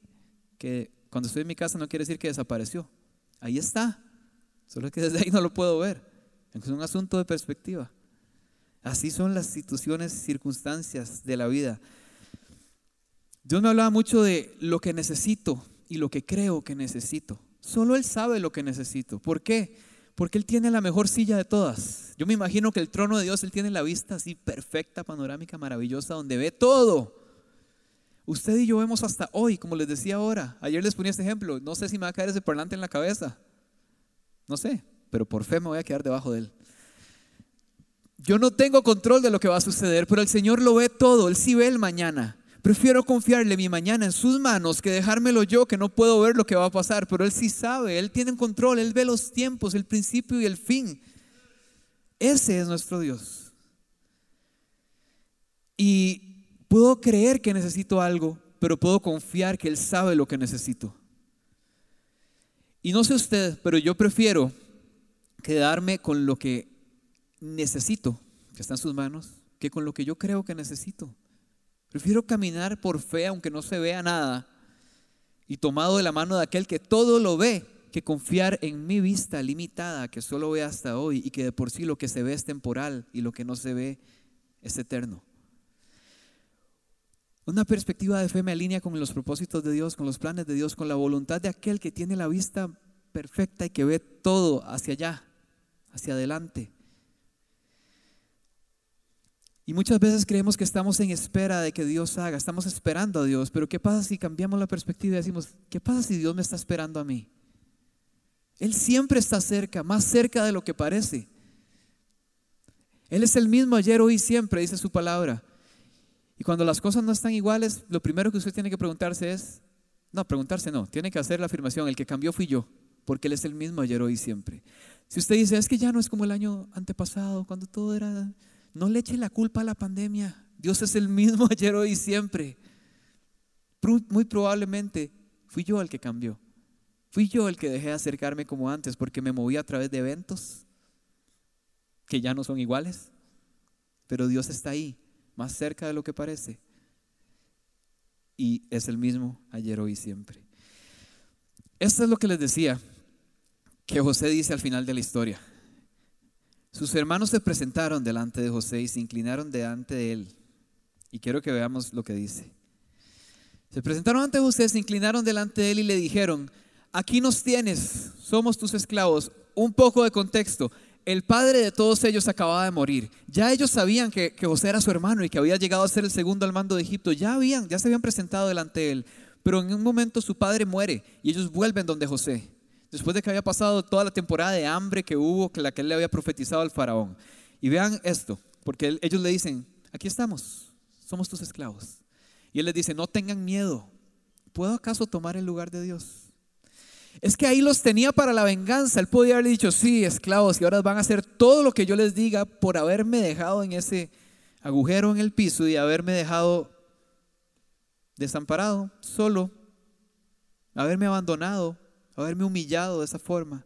que cuando estoy en mi casa no quiere decir que desapareció. Ahí está Solo que desde ahí no lo puedo ver. Es un asunto de perspectiva. Así son las situaciones, circunstancias de la vida. Dios me hablaba mucho de lo que necesito y lo que creo que necesito. Solo Él sabe lo que necesito. ¿Por qué? Porque Él tiene la mejor silla de todas. Yo me imagino que el trono de Dios, Él tiene la vista así perfecta, panorámica, maravillosa, donde ve todo. Usted y yo vemos hasta hoy, como les decía ahora. Ayer les ponía este ejemplo. No sé si me va a caer ese parlante en la cabeza. No sé, pero por fe me voy a quedar debajo de él. Yo no tengo control de lo que va a suceder, pero el Señor lo ve todo, Él sí ve el mañana. Prefiero confiarle mi mañana en sus manos que dejármelo yo, que no puedo ver lo que va a pasar, pero Él sí sabe, Él tiene control, Él ve los tiempos, el principio y el fin. Ese es nuestro Dios. Y puedo creer que necesito algo, pero puedo confiar que Él sabe lo que necesito. Y no sé usted, pero yo prefiero quedarme con lo que necesito, que está en sus manos, que con lo que yo creo que necesito. Prefiero caminar por fe aunque no se vea nada y tomado de la mano de aquel que todo lo ve, que confiar en mi vista limitada, que solo ve hasta hoy y que de por sí lo que se ve es temporal y lo que no se ve es eterno. Una perspectiva de fe me alinea con los propósitos de Dios, con los planes de Dios, con la voluntad de aquel que tiene la vista perfecta y que ve todo hacia allá, hacia adelante. Y muchas veces creemos que estamos en espera de que Dios haga, estamos esperando a Dios, pero ¿qué pasa si cambiamos la perspectiva y decimos, ¿qué pasa si Dios me está esperando a mí? Él siempre está cerca, más cerca de lo que parece. Él es el mismo ayer, hoy y siempre, dice su palabra. Y cuando las cosas no están iguales, lo primero que usted tiene que preguntarse es, no, preguntarse no, tiene que hacer la afirmación, el que cambió fui yo, porque Él es el mismo ayer, hoy y siempre. Si usted dice, es que ya no es como el año antepasado, cuando todo era, no le eche la culpa a la pandemia, Dios es el mismo ayer, hoy y siempre. Muy probablemente fui yo el que cambió. Fui yo el que dejé de acercarme como antes porque me moví a través de eventos que ya no son iguales. Pero Dios está ahí más cerca de lo que parece. y es el mismo ayer, hoy siempre. Esto es lo que les decía que José dice al final de la historia. Sus hermanos se presentaron delante de José y se inclinaron delante de él. Y quiero que veamos lo que dice. Se presentaron ante José, se inclinaron delante de él y le dijeron, aquí nos tienes, somos tus esclavos. Un poco de contexto. El padre de todos ellos acababa de morir. Ya ellos sabían que, José era su hermano y que había llegado a ser el segundo al mando de Egipto. Ya habían, ya se habían presentado delante de él. Pero en un momento su padre muere y ellos vuelven donde José. Después de que había pasado toda la temporada de hambre que hubo, que la que él le había profetizado al faraón. Y vean esto, porque ellos le dicen, aquí estamos, somos tus esclavos. Y él les dice, no tengan miedo, ¿puedo acaso tomar el lugar de Dios? Es que ahí los tenía para la venganza. Él podía haberle dicho, sí, esclavos, y ahora van a hacer todo lo que yo les diga por haberme dejado en ese agujero en el piso y haberme dejado desamparado, solo, haberme abandonado, haberme humillado de esa forma,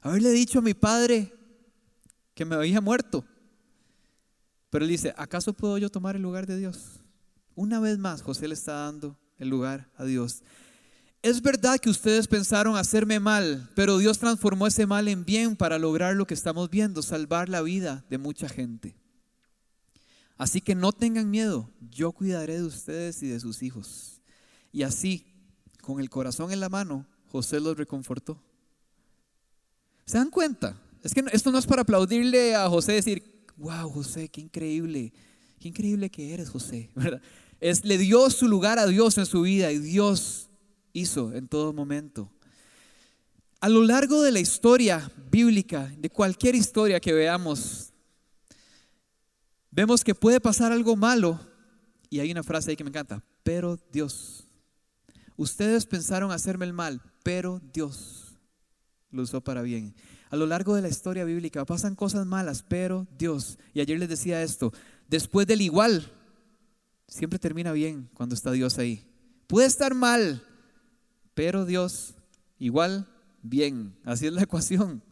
haberle dicho a mi padre que me había muerto. Pero él dice, ¿acaso puedo yo tomar el lugar de Dios? Una vez más, José le está dando el lugar a Dios. Es verdad que ustedes pensaron hacerme mal, pero Dios transformó ese mal en bien para lograr lo que estamos viendo, salvar la vida de mucha gente. Así que no tengan miedo, yo cuidaré de ustedes y de sus hijos. Y así, con el corazón en la mano, José los reconfortó. ¿Se dan cuenta? Es que esto no es para aplaudirle a José y decir, wow, José, qué increíble, qué increíble que eres, José, ¿verdad? Es, le dio su lugar a Dios en su vida y Dios hizo en todo momento. A lo largo de la historia bíblica, de cualquier historia que veamos, vemos que puede pasar algo malo y hay una frase ahí que me encanta, pero Dios. Ustedes pensaron hacerme el mal, pero Dios lo usó para bien. A lo largo de la historia bíblica pasan cosas malas, pero Dios. Y ayer les decía esto, después del igual, siempre termina bien cuando está Dios ahí. Puede estar mal, pero Dios igual bien. Así es la ecuación.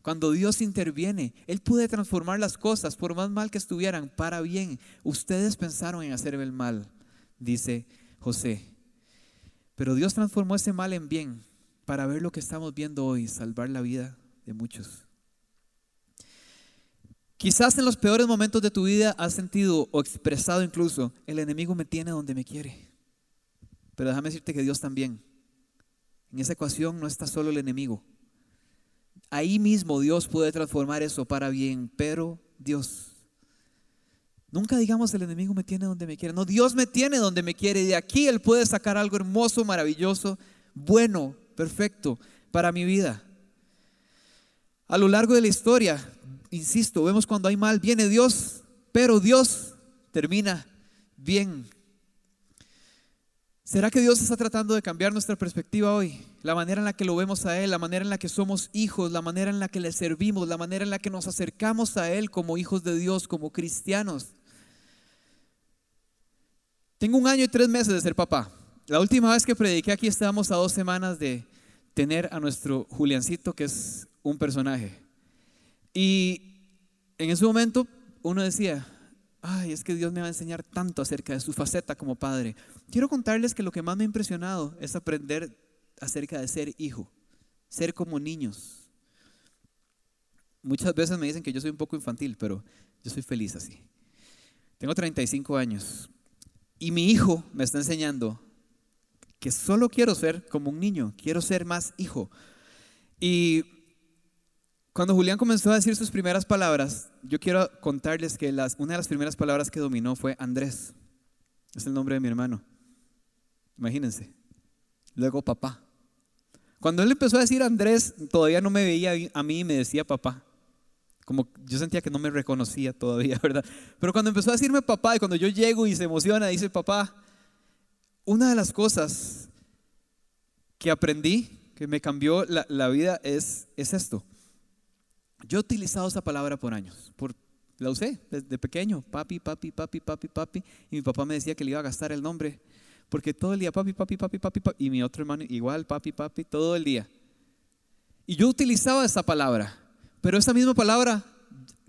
Cuando Dios interviene, Él puede transformar las cosas, por más mal que estuvieran, para bien. Ustedes pensaron en hacer el mal, dice José. Pero Dios transformó ese mal en bien para ver lo que estamos viendo hoy, salvar la vida de muchos. Quizás en los peores momentos de tu vida has sentido o expresado incluso, el enemigo me tiene donde me quiere. Pero déjame decirte que Dios también. En esa ecuación no está solo el enemigo, Ahí mismo Dios puede transformar eso para bien, pero Dios. Nunca digamos el enemigo me tiene donde me quiere. No, Dios me tiene donde me quiere y de aquí Él puede sacar algo hermoso, maravilloso, bueno, perfecto para mi vida. A lo largo de la historia, insisto, vemos cuando hay mal, viene Dios, pero Dios termina bien. ¿Será que Dios está tratando de cambiar nuestra perspectiva hoy? La manera en la que lo vemos a Él, la manera en la que somos hijos, la manera en la que le servimos, la manera en la que nos acercamos a Él como hijos de Dios, como cristianos. Tengo un año y tres meses de ser papá. La última vez que prediqué aquí estábamos a dos semanas de tener a nuestro Juliancito, que es un personaje. Y en ese momento uno decía, ay, es que Dios me va a enseñar tanto acerca de su faceta como padre. Quiero contarles que lo que más me ha impresionado es aprender acerca de ser hijo, ser como niños. Muchas veces me dicen que yo soy un poco infantil, pero yo soy feliz así. Tengo 35 años y mi hijo me está enseñando que solo quiero ser como un niño, quiero ser más hijo. Y cuando Julián comenzó a decir sus primeras palabras, yo quiero contarles que una de las primeras palabras que dominó fue Andrés. Es el nombre de mi hermano. Imagínense. Luego papá. Cuando él empezó a decir Andrés, todavía no me veía a mí y me decía papá. Como yo sentía que no me reconocía todavía, ¿verdad? Pero cuando empezó a decirme papá y cuando yo llego y se emociona, dice papá, una de las cosas que aprendí, que me cambió la, vida, es esto. Yo he utilizado esa palabra por años, por, la usé desde pequeño, papi, papi, papi, papi, papi, y mi papá me decía que le iba a gastar el nombre, porque todo el día papi, papi, papi, papi, papi, y mi otro hermano igual, papi, papi, todo el día. Y yo utilizaba esa palabra, pero esa misma palabra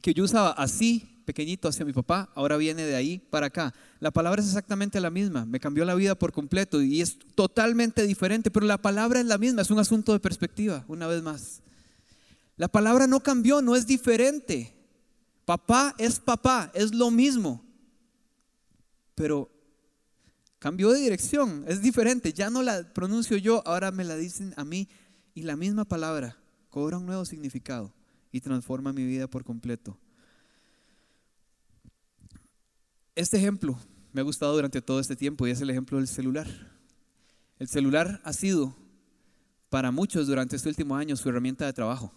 que yo usaba así pequeñito hacia mi papá, ahora viene de ahí para acá. La palabra es exactamente la misma, me cambió la vida por completo y es totalmente diferente, pero la palabra es la misma, es un asunto de perspectiva, una vez más. La palabra no cambió, no es diferente. Papá es papá, es lo mismo. Pero cambió de dirección, es diferente. Ya no la pronuncio yo, ahora me la dicen a mí. Y la misma palabra cobra un nuevo significado y transforma mi vida por completo. Este ejemplo me ha gustado durante todo este tiempo y es el ejemplo del celular. El celular ha sido para muchos durante este último año su herramienta de trabajo.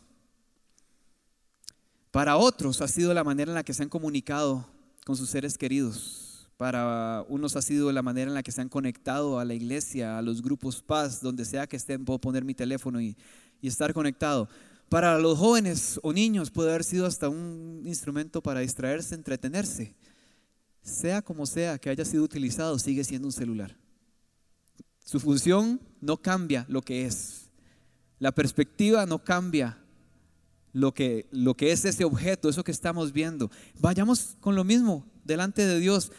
Para otros ha sido la manera en la que se han comunicado con sus seres queridos. Para unos ha sido la manera en la que se han conectado a la iglesia, a los grupos paz, donde sea que estén, puedo poner mi teléfono y, y estar conectado. Para los jóvenes o niños puede haber sido hasta un instrumento para distraerse, entretenerse. Sea como sea que haya sido utilizado, sigue siendo un celular. Su función no cambia lo que es. La perspectiva no cambia lo que, lo que es ese objeto, eso que estamos viendo. Vayamos con lo mismo delante de Dios.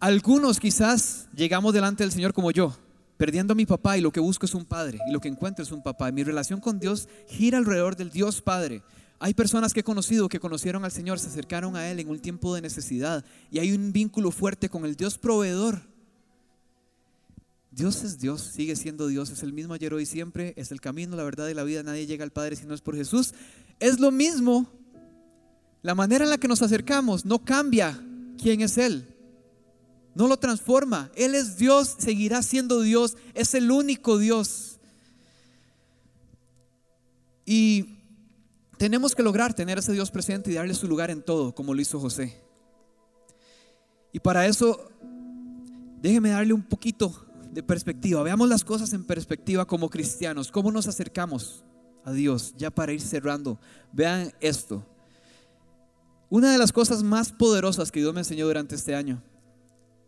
Algunos quizás llegamos delante del Señor como yo, perdiendo a mi papá y lo que busco es un padre y lo que encuentro es un papá. Mi relación con Dios gira alrededor del Dios Padre. Hay personas que he conocido que conocieron al Señor, se acercaron a Él en un tiempo de necesidad y hay un vínculo fuerte con el Dios proveedor. Dios es Dios, sigue siendo Dios, es el mismo ayer, hoy, siempre, es el camino, la verdad y la vida. Nadie llega al Padre si no es por Jesús. Es lo mismo. La manera en la que nos acercamos no cambia quién es Él. No lo transforma. Él es Dios, seguirá siendo Dios. Es el único Dios. Y tenemos que lograr tener a ese Dios presente y darle su lugar en todo, como lo hizo José. Y para eso, déjeme darle un poquito de perspectiva. Veamos las cosas en perspectiva como cristianos. ¿Cómo nos acercamos? A Dios, ya para ir cerrando, vean esto. Una de las cosas más poderosas que Dios me enseñó durante este año,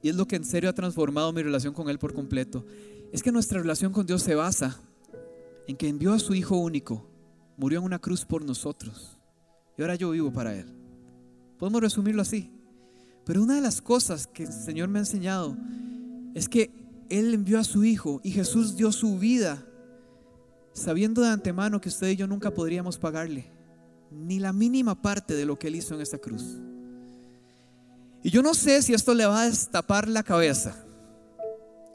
y es lo que en serio ha transformado mi relación con Él por completo, es que nuestra relación con Dios se basa en que envió a su Hijo único, murió en una cruz por nosotros, y ahora yo vivo para Él. Podemos resumirlo así. Pero una de las cosas que el Señor me ha enseñado es que Él envió a su Hijo y Jesús dio su vida sabiendo de antemano que usted y yo nunca podríamos pagarle ni la mínima parte de lo que Él hizo en esta cruz. Y yo no sé si esto le va a destapar la cabeza.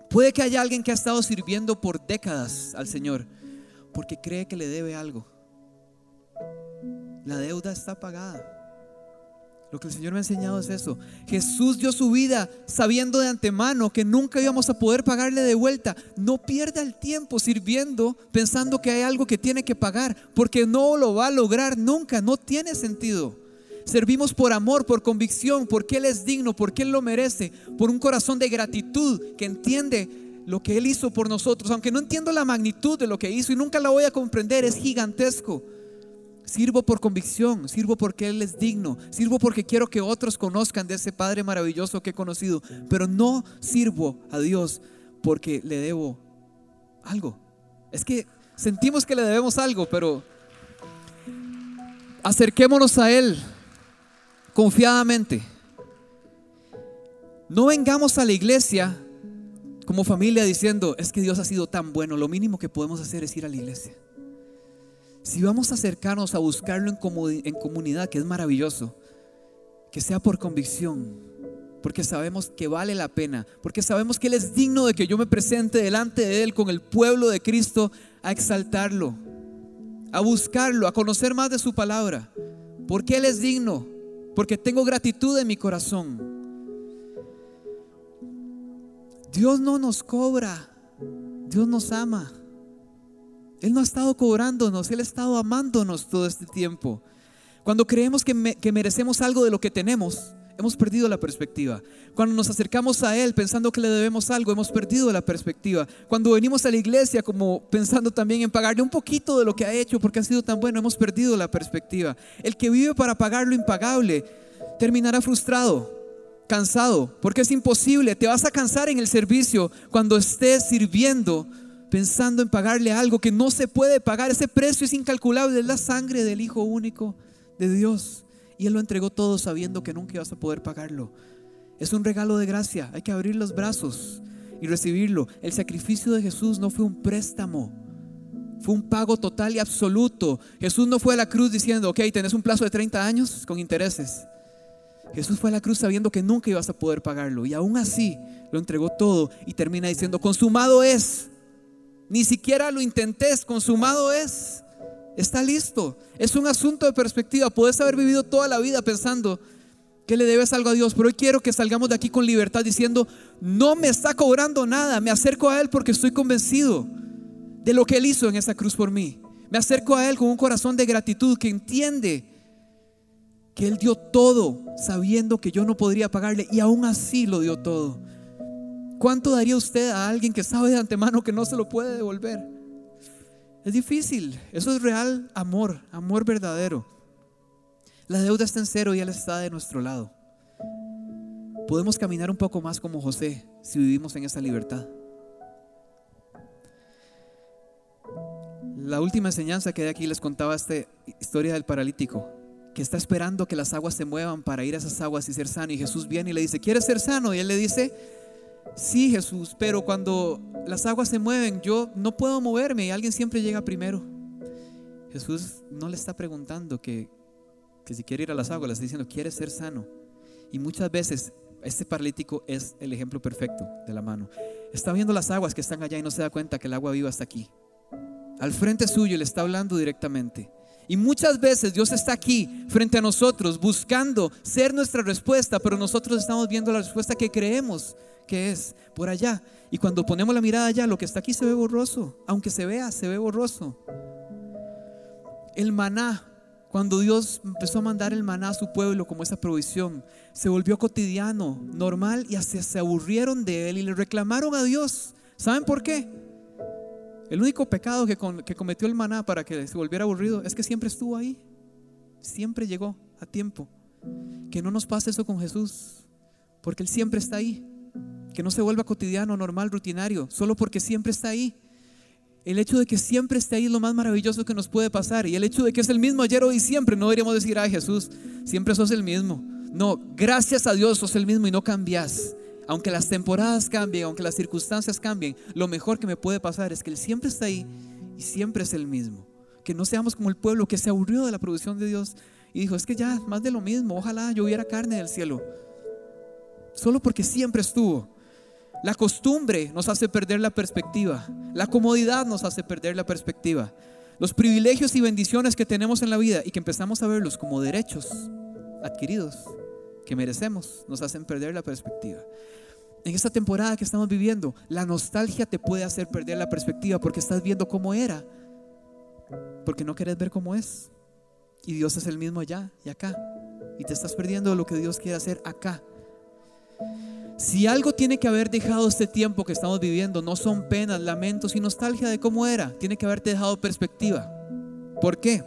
Puede que haya alguien que ha estado sirviendo por décadas al Señor porque cree que le debe algo. La deuda está pagada. Lo que el Señor me ha enseñado es eso. Jesús dio su vida sabiendo de antemano que nunca íbamos a poder pagarle de vuelta. No pierda el tiempo sirviendo pensando que hay algo que tiene que pagar, porque no lo va a lograr nunca. No tiene sentido. Servimos por amor, por convicción, porque Él es digno, porque Él lo merece, por un corazón de gratitud que entiende lo que Él hizo por nosotros. Aunque no entiendo la magnitud de lo que hizo y nunca la voy a comprender, es gigantesco. Sirvo por convicción, sirvo porque Él es digno, sirvo porque quiero que otros conozcan de ese Padre maravilloso que he conocido, pero no sirvo a Dios porque le debo algo. Es que sentimos que le debemos algo, pero acerquémonos a Él confiadamente. No vengamos a la iglesia como familia diciendo, es que Dios ha sido tan bueno, lo mínimo que podemos hacer es ir a la iglesia. Si vamos a acercarnos a buscarlo en, comunidad, que es maravilloso, que sea por convicción, porque sabemos que vale la pena, porque sabemos que Él es digno de que yo me presente delante de Él con el pueblo de Cristo a exaltarlo, a buscarlo, a conocer más de su palabra, porque Él es digno, porque tengo gratitud en mi corazón. Dios no nos cobra, Dios nos ama. Él no ha estado cobrándonos, Él ha estado amándonos todo este tiempo. Cuando creemos que, merecemos algo de lo que tenemos, hemos perdido la perspectiva. Cuando nos acercamos a Él pensando que le debemos algo, hemos perdido la perspectiva. Cuando venimos a la iglesia como pensando también en pagarle un poquito de lo que ha hecho porque ha sido tan bueno, hemos perdido la perspectiva. El que vive para pagar lo impagable terminará frustrado, cansado, porque es imposible. Te vas a cansar en el servicio cuando estés sirviendo pensando en pagarle algo que no se puede pagar. Ese precio es incalculable, es la sangre del Hijo único de Dios. Y Él lo entregó todo sabiendo que nunca ibas a poder pagarlo. Es un regalo de gracia. Hay que abrir los brazos y recibirlo. El sacrificio de Jesús no fue un préstamo. Fue un pago total y absoluto. Jesús no fue a la cruz diciendo, ok, tenés un plazo de 30 años con intereses. Jesús fue a la cruz sabiendo que nunca ibas a poder pagarlo. Y aún así lo entregó todo y termina diciendo, consumado es. Ni siquiera lo intentés, consumado es. Está listo. Es un asunto de perspectiva. Puedes haber vivido toda la vida pensando que le debes algo a Dios, pero hoy quiero que salgamos de aquí con libertad diciendo, no me está cobrando nada, me acerco a Él porque estoy convencido de lo que Él hizo en esa cruz por mí. Me acerco a Él con un corazón de gratitud que entiende que Él dio todo sabiendo que yo no podría pagarle y aún así lo dio todo. ¿Cuánto daría usted a alguien que sabe de antemano que no se lo puede devolver? Es difícil, eso es real amor, amor verdadero. La deuda está en cero y Él está de nuestro lado. Podemos caminar un poco más como José si vivimos en esa libertad. La última enseñanza que de aquí les contaba esta historia del paralítico, que está esperando que las aguas se muevan para ir a esas aguas y ser sano. Y Jesús viene y le dice, ¿quieres ser sano? Y él le dice, sí Jesús, pero cuando las aguas se mueven, yo no puedo moverme y alguien siempre llega primero. Jesús no le está preguntando que, que si quiere ir a las aguas, le está diciendo, ¿quieres ser sano? Y muchas veces este paralítico es el ejemplo perfecto de la mano. Está viendo las aguas que están allá y no se da cuenta que el agua viva está aquí. Al frente suyo le está hablando directamente. Y muchas veces Dios está aquí frente a nosotros buscando ser nuestra respuesta, pero nosotros estamos viendo la respuesta que creemos que es por allá. Y cuando ponemos la mirada allá, lo que está aquí se ve borroso. Aunque se vea, se ve borroso. El maná, cuando Dios empezó a mandar el maná a su pueblo como esa provisión, se volvió cotidiano, normal y hasta se aburrieron de él y le reclamaron a Dios. ¿Saben por qué? El único pecado que, cometió el maná para que se volviera aburrido es que siempre estuvo ahí. Siempre llegó a tiempo. Que no nos pase eso con Jesús, porque Él siempre está ahí. Que no se vuelva cotidiano, normal, rutinario, solo porque siempre está ahí. El hecho de que siempre esté ahí es lo más maravilloso que nos puede pasar. Y el hecho de que es el mismo ayer, hoy y siempre. No deberíamos decir, ay Jesús, siempre sos el mismo. No, gracias a Dios sos el mismo y no cambias. Aunque las temporadas cambien, aunque las circunstancias cambien, lo mejor que me puede pasar es que Él siempre está ahí y siempre es el mismo. Que no seamos como el pueblo que se aburrió de la producción de Dios y dijo, es que ya, más de lo mismo, ojalá hubiera carne del cielo. Solo porque siempre estuvo. La costumbre nos hace perder la perspectiva. La comodidad nos hace perder la perspectiva. Los privilegios y bendiciones que tenemos en la vida y que empezamos a verlos como derechos adquiridos que merecemos nos hacen perder la perspectiva. En esta temporada que estamos viviendo, la nostalgia te puede hacer perder la perspectiva porque estás viendo cómo era, porque no quieres ver cómo es. Y Dios es el mismo allá y acá. Y te estás perdiendo lo que Dios quiere hacer acá. Si algo tiene que haber dejado este tiempo que estamos viviendo, no son penas, lamentos y nostalgia de cómo era, tiene que haberte dejado perspectiva. ¿Por qué?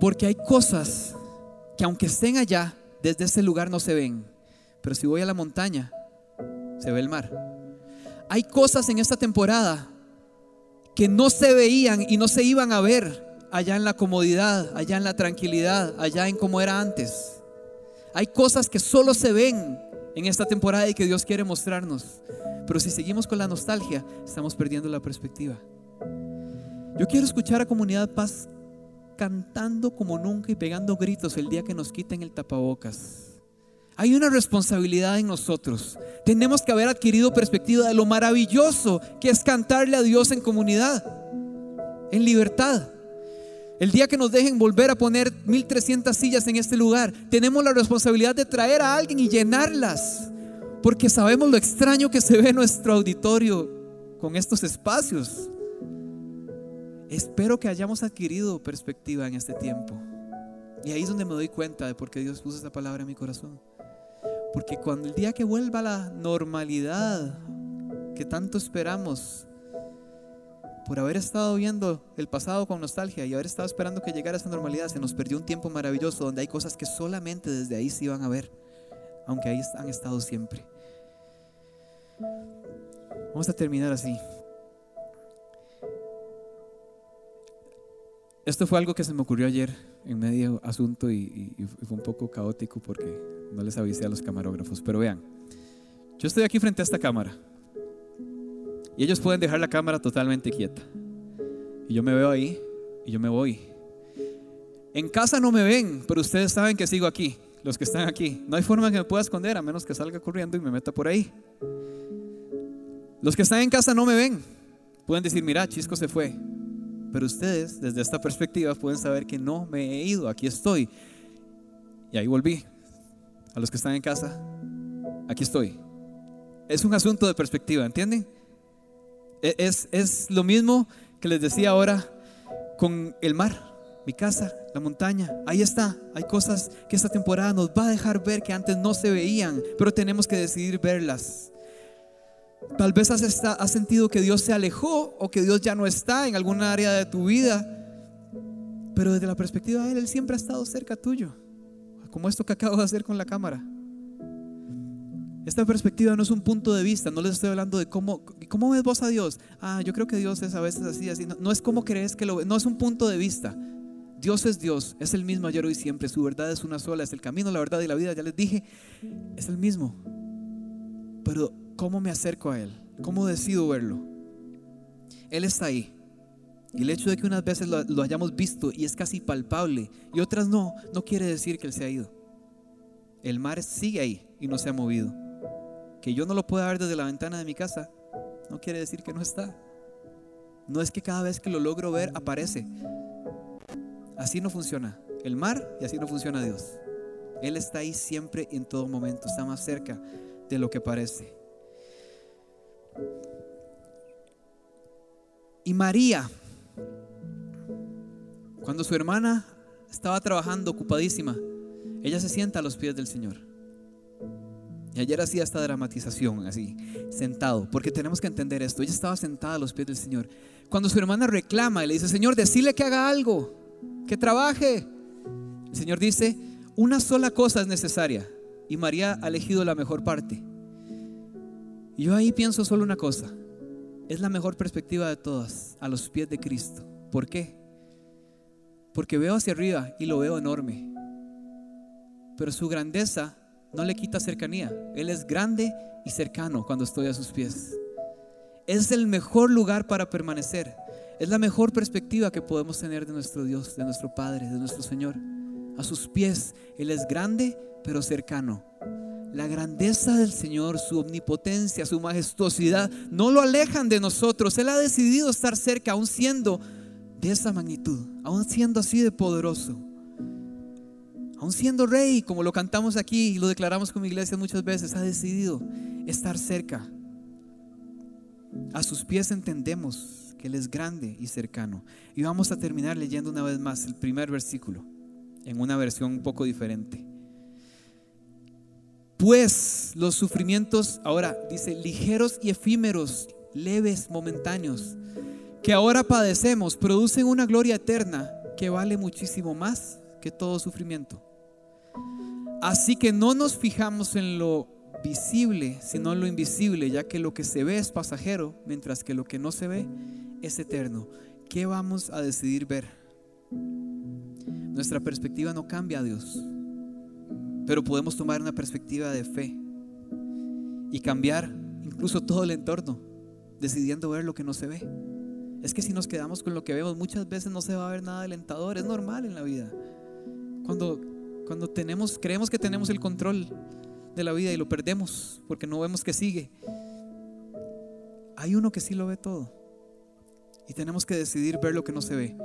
Porque hay cosas que aunque estén allá, desde ese lugar no se ven. Pero si voy a la montaña, se ve el mar. Hay cosas en esta temporada que no se veían y no se iban a ver allá en la comodidad, allá en la tranquilidad, allá en como era antes. Hay cosas que solo se ven en esta temporada y que Dios quiere mostrarnos. Pero si seguimos con la nostalgia, estamos perdiendo la perspectiva. Yo quiero escuchar a Comunidad Paz cantando como nunca y pegando gritos el día que nos quiten el tapabocas. Hay una responsabilidad en nosotros. Tenemos que haber adquirido perspectiva de lo maravilloso que es cantarle a Dios en comunidad, en libertad. El día que nos dejen volver a poner 1300 sillas en este lugar, tenemos la responsabilidad de traer a alguien y llenarlas, porque sabemos lo extraño que se ve nuestro auditorio con estos espacios. Espero que hayamos adquirido perspectiva en este tiempo. Y ahí es donde me doy cuenta de por qué Dios puso esta palabra en mi corazón. Porque cuando el día que vuelva la normalidad que tanto esperamos, por haber estado viendo el pasado con nostalgia y haber estado esperando que llegara esa normalidad, se nos perdió un tiempo maravilloso donde hay cosas que solamente desde ahí se iban a ver, aunque ahí han estado siempre. Vamos a terminar así. Esto fue algo que se me ocurrió ayer. en medio asunto y, fue un poco caótico porque no les avisé a los camarógrafos. Pero vean, yo estoy aquí frente a esta cámara y ellos pueden dejar la cámara totalmente quieta. Y yo me veo ahí y yo me voy. En casa no me ven, pero ustedes saben que sigo aquí, los que están aquí. No hay forma que me pueda esconder a menos que salga corriendo y me meta por ahí. Los que están en casa no me ven. Pueden decir, mira, Chisco se fue. Pero ustedes, desde esta perspectiva, pueden saber que no me he ido, aquí estoy. Y ahí volví. A los que están en casa, aquí estoy. Es un asunto de perspectiva, ¿entienden? E-, es, es lo mismo que les decía ahora con el mar, mi casa, la montaña. Ahí está. Hay cosas que esta temporada nos va a dejar ver que antes no se veían, pero tenemos que decidir verlas. Tal vez has, has sentido que Dios se alejó o que Dios ya no está en alguna área de tu vida, pero desde la perspectiva de Él, Él siempre ha estado cerca tuyo, como esto que acabo de hacer con la cámara. Esta perspectiva no es un punto de vista, no les estoy hablando de cómo, cómo ves vos a Dios. Ah, yo creo que Dios es a veces así, así. No, no es como crees que lo ves, no es un punto de vista. Dios es Dios, es el mismo ayer, hoy siempre. Su verdad es una sola, es el camino, la verdad y la vida. Ya les dije, es el mismo. Pero ¿Cómo me acerco a Él? ¿Cómo decido verlo? Él está ahí. Y el hecho de que unas veces lo, hayamos visto y es casi palpable y otras no, no quiere decir que Él se ha ido. El mar sigue ahí y no se ha movido. Que yo no lo pueda ver desde la ventana de mi casa, no quiere decir que no está. No es que cada vez que lo logro ver aparece. Así no funciona el mar y así no funciona Dios. Él está ahí siempre en todo momento, está más cerca de lo que parece. Y María, cuando su hermana estaba trabajando ocupadísima, ella se sienta a los pies del Señor. Y ayer hacía esta dramatización así, sentado, porque tenemos que entender esto. Ella estaba sentada a los pies del Señor. Cuando su hermana reclama y le dice, Señor, decile que haga algo, que trabaje. El Señor dice, una sola cosa es necesaria. Y María ha elegido la mejor parte. Y yo ahí pienso solo una cosa. Es la mejor perspectiva de todas, a los pies de Cristo. ¿Por qué? Porque veo hacia arriba y lo veo enorme. Pero su grandeza no le quita cercanía. Él es grande y cercano cuando estoy a sus pies. Es el mejor lugar para permanecer. Es la mejor perspectiva que podemos tener de nuestro Dios, de nuestro Padre, de nuestro Señor. A sus pies, Él es grande pero cercano. La grandeza del Señor, su omnipotencia, su majestuosidad, no lo alejan de nosotros. Él ha decidido estar cerca, aún siendo de esa magnitud, aún siendo así de poderoso, aún siendo rey, como lo cantamos aquí y lo declaramos como iglesia muchas veces, ha decidido estar cerca. A sus pies entendemos que Él es grande y cercano. Y vamos a terminar leyendo una vez más el primer versículo, en una versión un poco diferente. Pues los sufrimientos, ahora dice, ligeros y efímeros, leves, momentáneos, que ahora padecemos, producen una gloria eterna que vale muchísimo más que todo sufrimiento. Así que no nos fijamos en lo visible, sino en lo invisible, ya que lo que se ve es pasajero, mientras que lo que no se ve es eterno. ¿Qué vamos a decidir ver? Nuestra perspectiva no cambia a Dios. Pero podemos tomar una perspectiva de fe y cambiar incluso todo el entorno, decidiendo ver lo que no se ve. Es que si nos quedamos con lo que vemos, muchas veces no se va a ver nada alentador. Es normal en la vida. Cuando, cuando tenemos, creemos que tenemos el control de la vida y lo perdemos porque no vemos que sigue. Hay uno que sí lo ve todo. Y tenemos que decidir ver lo que no se ve.